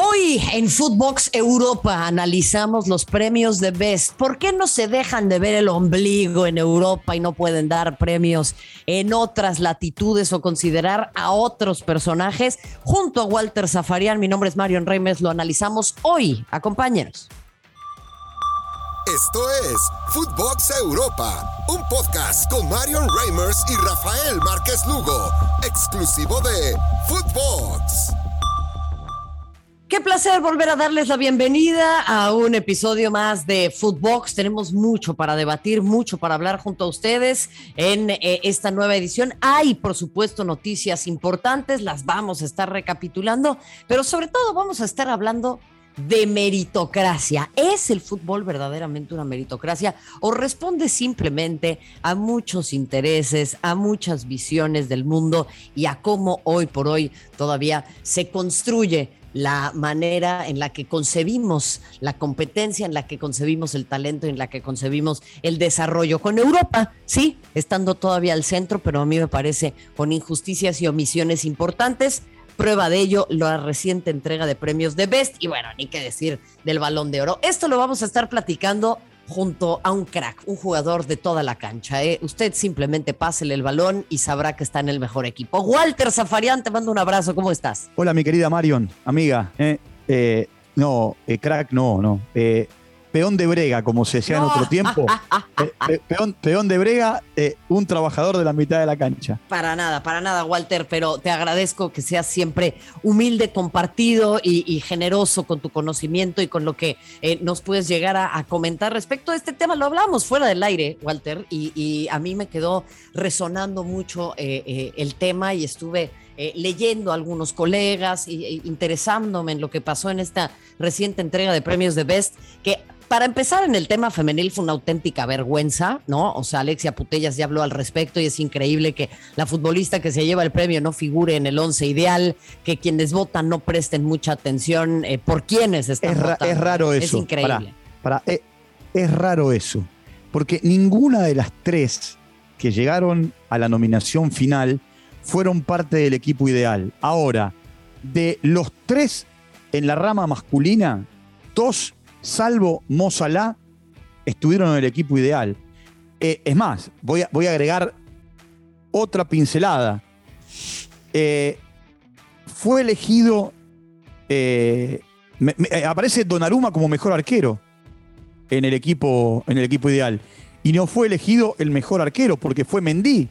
Hoy en Footbox Europa analizamos los premios de Best. ¿Por qué no se dejan de ver el ombligo en Europa y no pueden dar premios en otras latitudes o considerar a otros personajes? Junto a Walter Zafarian, mi nombre es Marion Reimers, lo analizamos hoy. Acompáñenos. Esto es Footbox Europa, un podcast con Marion Reimers y Rafael Márquez Lugo, exclusivo de Footbox. Qué placer volver a darles la bienvenida a un episodio más de Footbox. Tenemos mucho para debatir, mucho para hablar junto a ustedes en eh, esta nueva edición. Hay, por supuesto, noticias importantes, las vamos a estar recapitulando, pero sobre todo vamos a estar hablando de meritocracia. ¿Es el fútbol verdaderamente una meritocracia o responde simplemente a muchos intereses, a muchas visiones del mundo y a cómo hoy por hoy todavía se construye la manera en la que concebimos la competencia, en la que concebimos el talento, en la que concebimos el desarrollo. Con Europa, sí, estando todavía al centro, pero a mí me parece con injusticias y omisiones importantes. Prueba de ello, la reciente entrega de premios de Best y bueno, ni qué decir del balón de oro. Esto lo vamos a estar platicando junto a un crack, un jugador de toda la cancha. ¿eh? Usted simplemente pásele el balón y sabrá que está en el mejor equipo. Walter Zafarian, te mando un abrazo. ¿Cómo estás? Hola, mi querida Marion, amiga. ¿eh? Eh, no, crack, no, no peón de brega, como se decía en otro tiempo. peón, de brega, eh, un trabajador de la mitad de la cancha. Para nada, para nada, Walter, pero te agradezco que seas siempre humilde, compartido y, generoso con tu conocimiento y con lo que eh, nos puedes llegar a, comentar respecto a este tema. Lo hablamos fuera del aire, Walter, y, a mí me quedó resonando mucho eh, el tema y estuve... leyendo a algunos colegas e interesándome en lo que pasó en esta reciente entrega de premios de Best, que para empezar, en el tema femenil fue una auténtica vergüenza, ¿no? O sea, Alexia Putellas ya habló al respecto y es increíble que la futbolista que se lleva el premio no figure en el once ideal, que quienes votan no presten mucha atención eh, por quienes están es votando. Es raro eso. Es increíble. Para, eh, es raro eso, porque ninguna de las tres que llegaron a la nominación final fueron parte del equipo ideal. Ahora, de los tres en la rama masculina, dos salvo Mo estuvieron en el equipo ideal. Eh, es más, voy a, voy a, agregar otra pincelada. Eh, fue elegido, eh, aparece Donnarumma como mejor arquero en el, equipo, en el equipo ideal. Y no fue elegido el mejor arquero, porque fue Mendy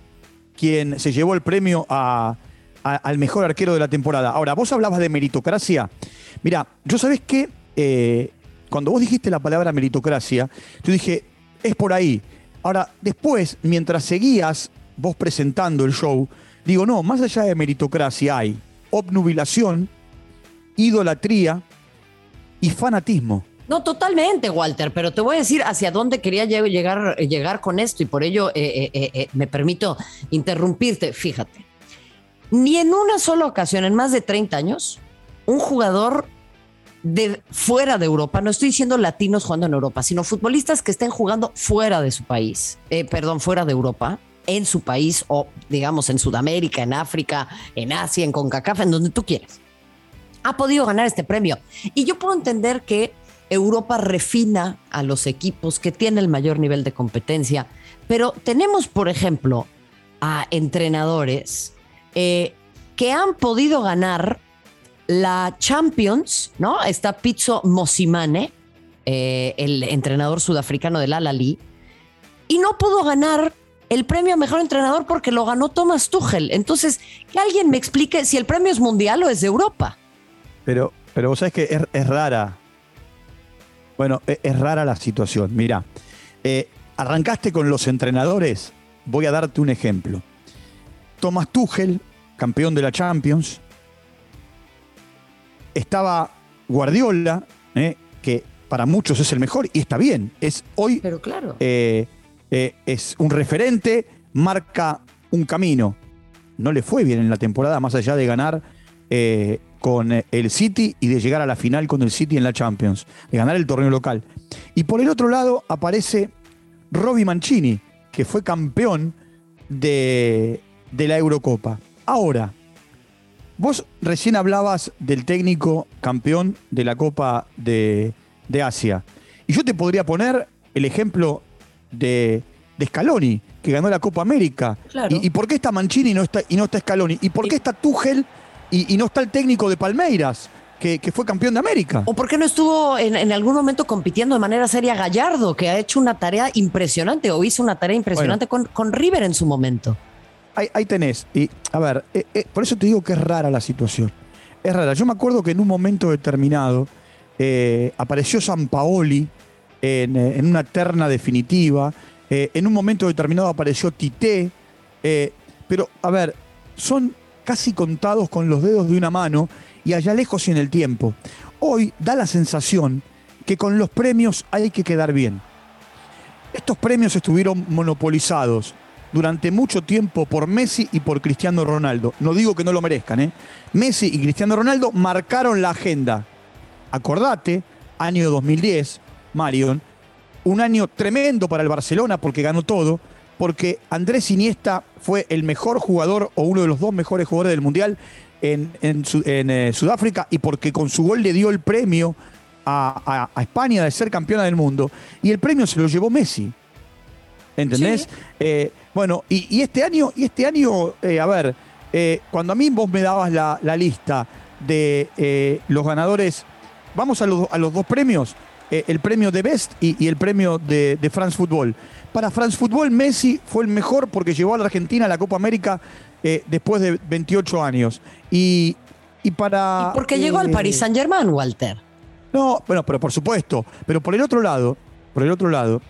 quien se llevó el premio al mejor arquero de la temporada. Ahora, vos hablabas de meritocracia. Mira, yo sabés que cuando vos dijiste la palabra meritocracia, yo dije, es por ahí. Ahora, después, mientras seguías vos presentando el show, digo, no, más allá de meritocracia hay obnubilación, idolatría y fanatismo. No, totalmente, Walter, pero te voy a decir hacia dónde quería llegar, llegar con esto y por ello eh, eh, eh, me permito interrumpirte. Fíjate, ni en una sola ocasión, en más de 30 años, un jugador de fuera de Europa, no estoy diciendo latinos jugando en Europa, sino futbolistas que estén jugando fuera de su país, eh, perdón, fuera de Europa, en su país o digamos en Sudamérica, en África, en Asia, en CONCACAF, en donde tú quieras, ha podido ganar este premio. Y yo puedo entender que Europa refina a los equipos que tienen el mayor nivel de competencia, pero tenemos, por ejemplo, a entrenadores eh, que han podido ganar la Champions, ¿no? Está Pizzo Mosimane, eh, el entrenador sudafricano del Al-Ali, y no pudo ganar el premio a mejor entrenador porque lo ganó Thomas Tuchel. Entonces, que alguien me explique si el premio es mundial o es de Europa. Pero, pero vos sabés que es, rara. Bueno, e, es, rara la situación. Mira, eh, arrancaste con los entrenadores. Voy a darte un ejemplo. Thomas Tuchel, campeón de la Champions, estaba Guardiola, eh, que para muchos es el mejor y está bien. Es hoy. Pero claro. Eh, eh, es un referente, marca un camino. No le fue bien en la temporada, más allá de ganar con el City y de llegar a la final con el City en la Champions, de ganar el torneo local. Y por el otro lado aparece Robbie Mancini, que fue campeón de, de la Eurocopa. Ahora, vos recién hablabas del técnico campeón de la Copa de, Asia. Y yo te podría poner el ejemplo de, de Scaloni, que ganó la Copa América. Y, por qué está Mancini y no está, y no está Scaloni? ¿Y por qué está Tuchel y, y no está el técnico de Palmeiras? Que, fue campeón de América. ¿O por qué no estuvo en, algún momento compitiendo de manera seria Gallardo, que ha hecho una tarea impresionante o hizo una tarea impresionante con, con, River en su momento? Ahí, tenés. Y a ver, eh, eh, por eso te digo que es rara la situación. Es rara. Yo me acuerdo que en un momento determinado eh, apareció San Paoli en, en, una terna definitiva. en un momento determinado apareció Tite. pero, a ver, son casi contados con los dedos de una mano y allá lejos y en el tiempo. Hoy da la sensación que con los premios hay que quedar bien. Estos premios estuvieron monopolizados durante mucho tiempo por Messi y por Cristiano Ronaldo. No digo que no lo merezcan, ¿eh? Messi y Cristiano Ronaldo marcaron la agenda. Acordate, año 2010, Marion, un año tremendo para el Barcelona porque ganó todo, porque Andrés Iniesta fue el mejor jugador o uno de los dos mejores jugadores del Mundial en, eh, Sudáfrica y porque con su gol le dio el premio a, España de ser campeona del mundo. Y el premio se lo llevó Messi. ¿Entendés? Eh, bueno, y, este año, y este año eh, a ver, cuando a mí vos me dabas la, lista de los ganadores, vamos a los, a los dos premios, el premio de Best y, el premio de, de France Football. Para France Football, Messi fue el mejor porque llevó a la Argentina a la Copa América eh, después de 28 años. Y, y para. ¿Y porque llegó al Paris Saint Germain, Walter. No, bueno, pero por supuesto. Pero por el otro lado, por el otro lado,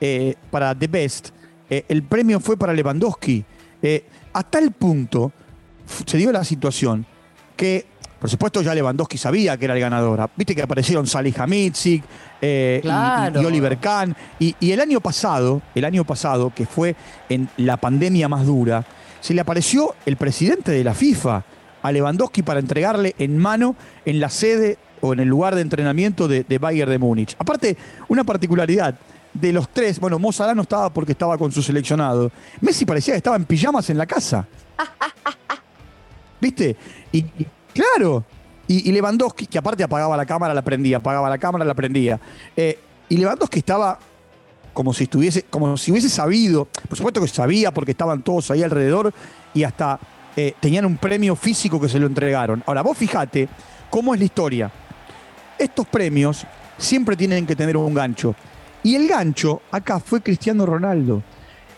eh, para The Best, eh, el premio fue para Lewandowski. a tal punto se dio la situación que, por supuesto, ya Lewandowski sabía que era el ganador. Viste que aparecieron Salih Hamidzik y, Oliver Kahn. Y, y el año pasado, el año pasado, que fue en la pandemia más dura, se le apareció el presidente de la FIFA a Lewandowski para entregarle en mano en la sede o en el lugar de entrenamiento de, Bayern de Múnich. Aparte, una particularidad de los tres, bueno, Mo no estaba porque estaba con su seleccionado. Messi parecía que estaba en pijamas en la casa. ¿Viste? Y, claro, y, Lewandowski, que aparte apagaba la cámara, la prendía, apagaba la cámara, la prendía. Eh, y Lewandowski estaba como si estuviese, como si hubiese sabido, por supuesto que sabía porque estaban todos ahí alrededor y hasta eh, tenían un premio físico que se lo entregaron. Ahora, vos fijate cómo es la historia. Estos premios siempre tienen que tener un gancho. Y el gancho acá fue Cristiano Ronaldo.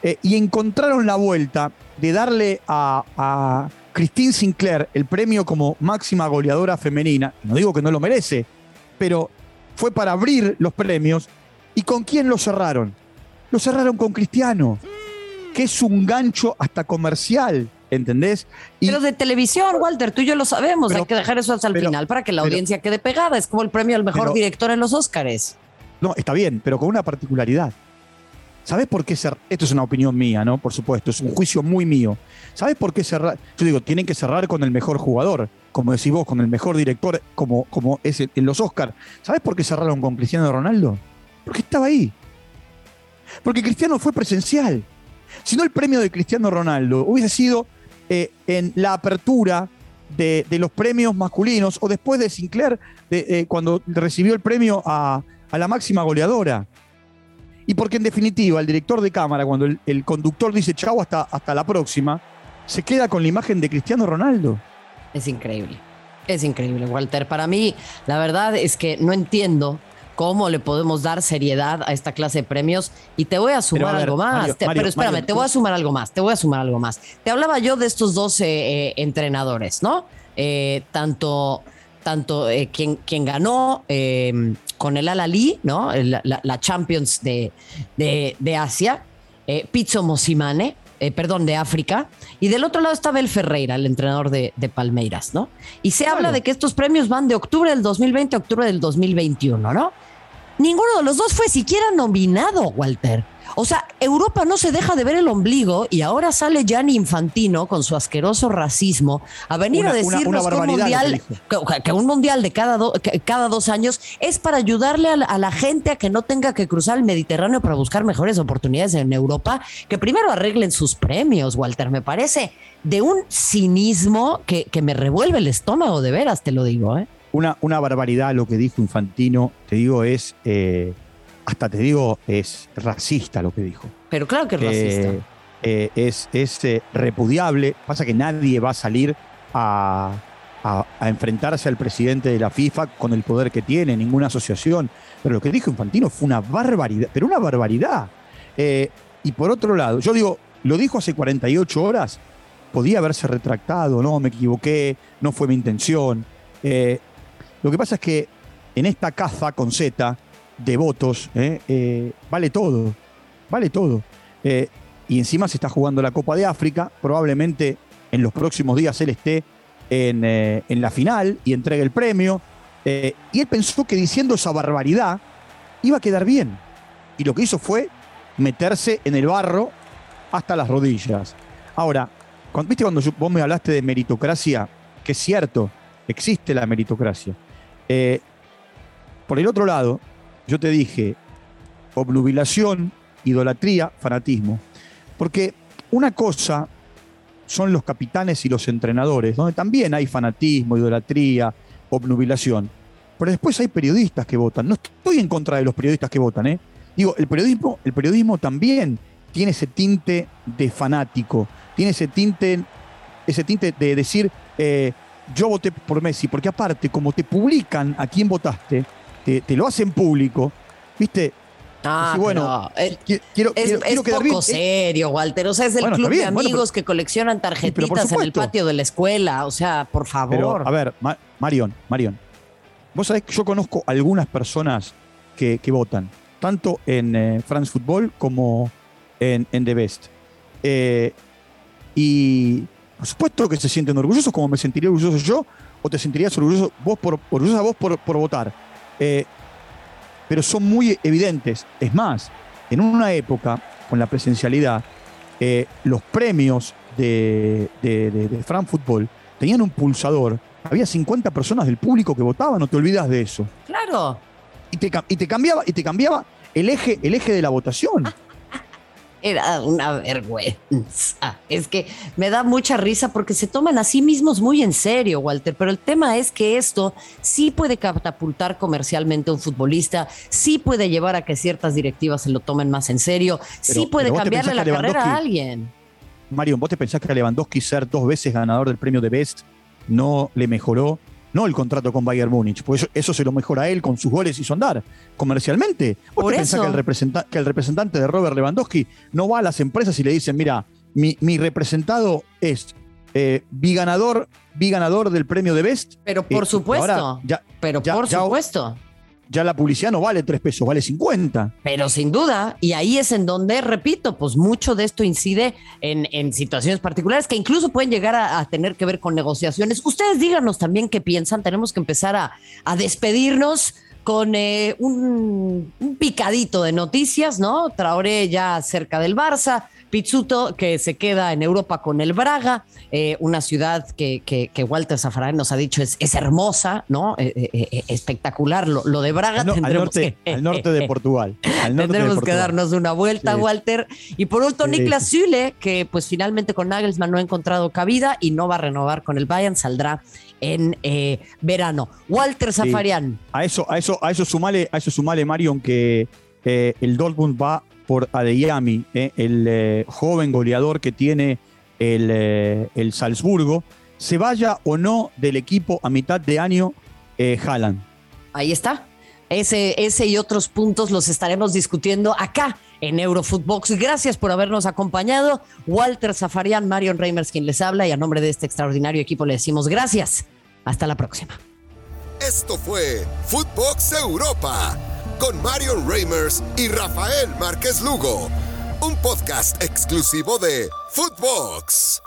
Eh, y encontraron la vuelta de darle a, a Christine Sinclair el premio como máxima goleadora femenina. No digo que no lo merece, pero fue para abrir los premios ¿Y con quién lo cerraron? Lo cerraron con Cristiano, que es un gancho hasta comercial, ¿entendés? pero de televisión, Walter, tú y yo lo sabemos, hay que dejar eso hasta el final para que la audiencia quede pegada, es como el premio al mejor director en los Óscares. No, está bien, pero con una particularidad. ¿Sabes por qué cerrar? Esto es una opinión mía, ¿no? Por supuesto, es un juicio muy mío. ¿Sabes por qué cerrar? Yo digo, tienen que cerrar con el mejor jugador, como decís vos, con el mejor director, como, como es en los Oscars. ¿Sabes por qué cerraron con Cristiano Ronaldo? Porque estaba ahí. Porque Cristiano fue presencial. Si no, el premio de Cristiano Ronaldo hubiese sido eh, en la apertura de, los premios masculinos o después de Sinclair, eh, cuando recibió el premio a, la máxima goleadora. Y porque en definitiva el director de cámara, cuando el, conductor dice chau hasta, hasta la próxima, se queda con la imagen de Cristiano Ronaldo. Es increíble. Es increíble, Walter. Para mí, la verdad es que no entiendo cómo le podemos dar seriedad a esta clase de premios. Y te voy a sumar algo más. pero espérame, te voy a sumar algo más. Te voy a sumar algo más. Te hablaba yo de estos dos eh, entrenadores, ¿no? Eh, tanto tanto eh, quien, quien, ganó em, con el Al-Ali, ¿no? La, Champions de, de, Asia, Pizzo Mosimane, perdón, de África, y del otro lado estaba el Ferreira, el entrenador de, Palmeiras, ¿no? Y se habla de que estos premios van de octubre del 2020 a octubre del 2021, ¿no? Ninguno de los dos fue siquiera nominado, Walter. O sea, Europa no se deja de ver el ombligo y ahora sale Gianni Infantino con su asqueroso racismo a venir a decirnos que, un mundial, que, un mundial de cada, cada dos años es para ayudarle a la, gente a que no tenga que cruzar el Mediterráneo para buscar mejores oportunidades en Europa, que primero arreglen sus premios, Walter, me parece de un cinismo que, me revuelve el estómago, de veras, te lo digo. ¿eh? Una, una barbaridad lo que dijo Infantino, te digo, es... Eh, hasta te digo, es racista lo que dijo. Pero claro que es racista. Eh, eh, es es eh, repudiable. Pasa que nadie va a salir a, enfrentarse al presidente de la FIFA con el poder que tiene, ninguna asociación. Pero lo que dijo Infantino fue una barbaridad, pero una barbaridad. y por otro lado, yo digo, lo dijo hace 48 horas, podía haberse retractado, no, me equivoqué, no fue mi intención. lo que pasa es que en esta caza con Z, de votos, ¿eh? Eh, vale todo, vale todo. Eh, y encima se está jugando la Copa de África, probablemente en los próximos días él esté en, en la final y entregue el premio. y él pensó que diciendo esa barbaridad iba a quedar bien. Y lo que hizo fue meterse en el barro hasta las rodillas. Ahora, cuando, ¿viste cuando vos me hablaste de meritocracia? Que es cierto, existe la meritocracia. por el otro lado, yo te dije obnubilación, idolatría, fanatismo. Porque una cosa son los capitanes y los entrenadores, donde también hay fanatismo, idolatría, obnubilación. Pero después hay periodistas que votan. No estoy en contra de los periodistas que votan, ¿eh? Digo, el periodismo, el periodismo también tiene ese tinte de fanático, tiene ese tinte, ese tinte de decir, eh, yo voté por Messi, porque aparte, como te publican a quién votaste, te, lo hacen público, ¿viste? Ah, bueno, quiero, es, poco serio, Walter. O sea, es el club de amigos que coleccionan tarjetitas en el patio de la escuela. O sea, por favor. a ver, Marion, Marion. Vos sabés que yo conozco algunas personas que, votan, tanto en eh, France Football como en, The Best. Eh, y por supuesto que se sienten orgullosos, como me sentiría orgulloso yo, o te sentirías orgulloso vos por, orgullosa vos por, por votar. Eh, pero son muy evidentes. Es más, en una época, con la presencialidad, eh, los premios de, de, de, Fran Football tenían un pulsador. Había 50 personas del público que votaban, no te olvidas de eso. Claro. Y te, y te cambiaba, y te cambiaba el eje, el eje de la votación. Era una vergüenza. Es que me da mucha risa porque se toman a sí mismos muy en serio, Walter. Pero el tema es que esto sí puede catapultar comercialmente a un futbolista, sí puede llevar a que ciertas directivas se lo tomen más en serio, sí puede cambiarle la carrera a alguien. Mario, ¿vos te pensás que Lewandowski ser dos veces ganador del premio de Best no le mejoró no el contrato con Bayern Múnich, pues eso, se lo mejora a él con sus goles y su andar. Comercialmente, ¿vos te pensás que el, que el, representante de Robert Lewandowski no va a las empresas y le dicen, mira, mi, representado es eh, biganador, biganador del premio de Best? Pero por supuesto. ya, pero por supuesto ya la publicidad no vale tres pesos, vale 50. Pero sin duda, y ahí es en donde, repito, pues mucho de esto incide en, situaciones particulares que incluso pueden llegar a, tener que ver con negociaciones. Ustedes díganos también qué piensan, tenemos que empezar a, despedirnos con eh, un, un, picadito de noticias, ¿no? Traoré ya cerca del Barça, Pizzuto, que se queda en Europa con el Braga, eh, una ciudad que, que, Walter Zaffarán nos ha dicho es, es hermosa, ¿no? Eh, eh, espectacular. Lo, de Braga al, norte, al norte de Portugal. tendremos que darnos una vuelta, Walter. Y por último, Niklas Süle, que pues finalmente con Nagelsmann no ha encontrado cabida y no va a renovar con el Bayern, saldrá en verano. Walter Zafarian. A eso, a eso, a eso sumale, a eso sumale, Marion, que el Dortmund va por Adeyami, eh, el eh, joven goleador que tiene el, eh, el, Salzburgo, se vaya o no del equipo a mitad de año Haaland. Ahí está. Ese, ese y otros puntos los estaremos discutiendo acá en Eurofootbox. Gracias por habernos acompañado. Walter Zafarian, Marion Reimers, quien les habla, y a nombre de este extraordinario equipo le decimos gracias. Hasta la próxima. Esto fue Footbox Europa con Marion Reimers y Rafael Márquez Lugo, un podcast exclusivo de Footbox.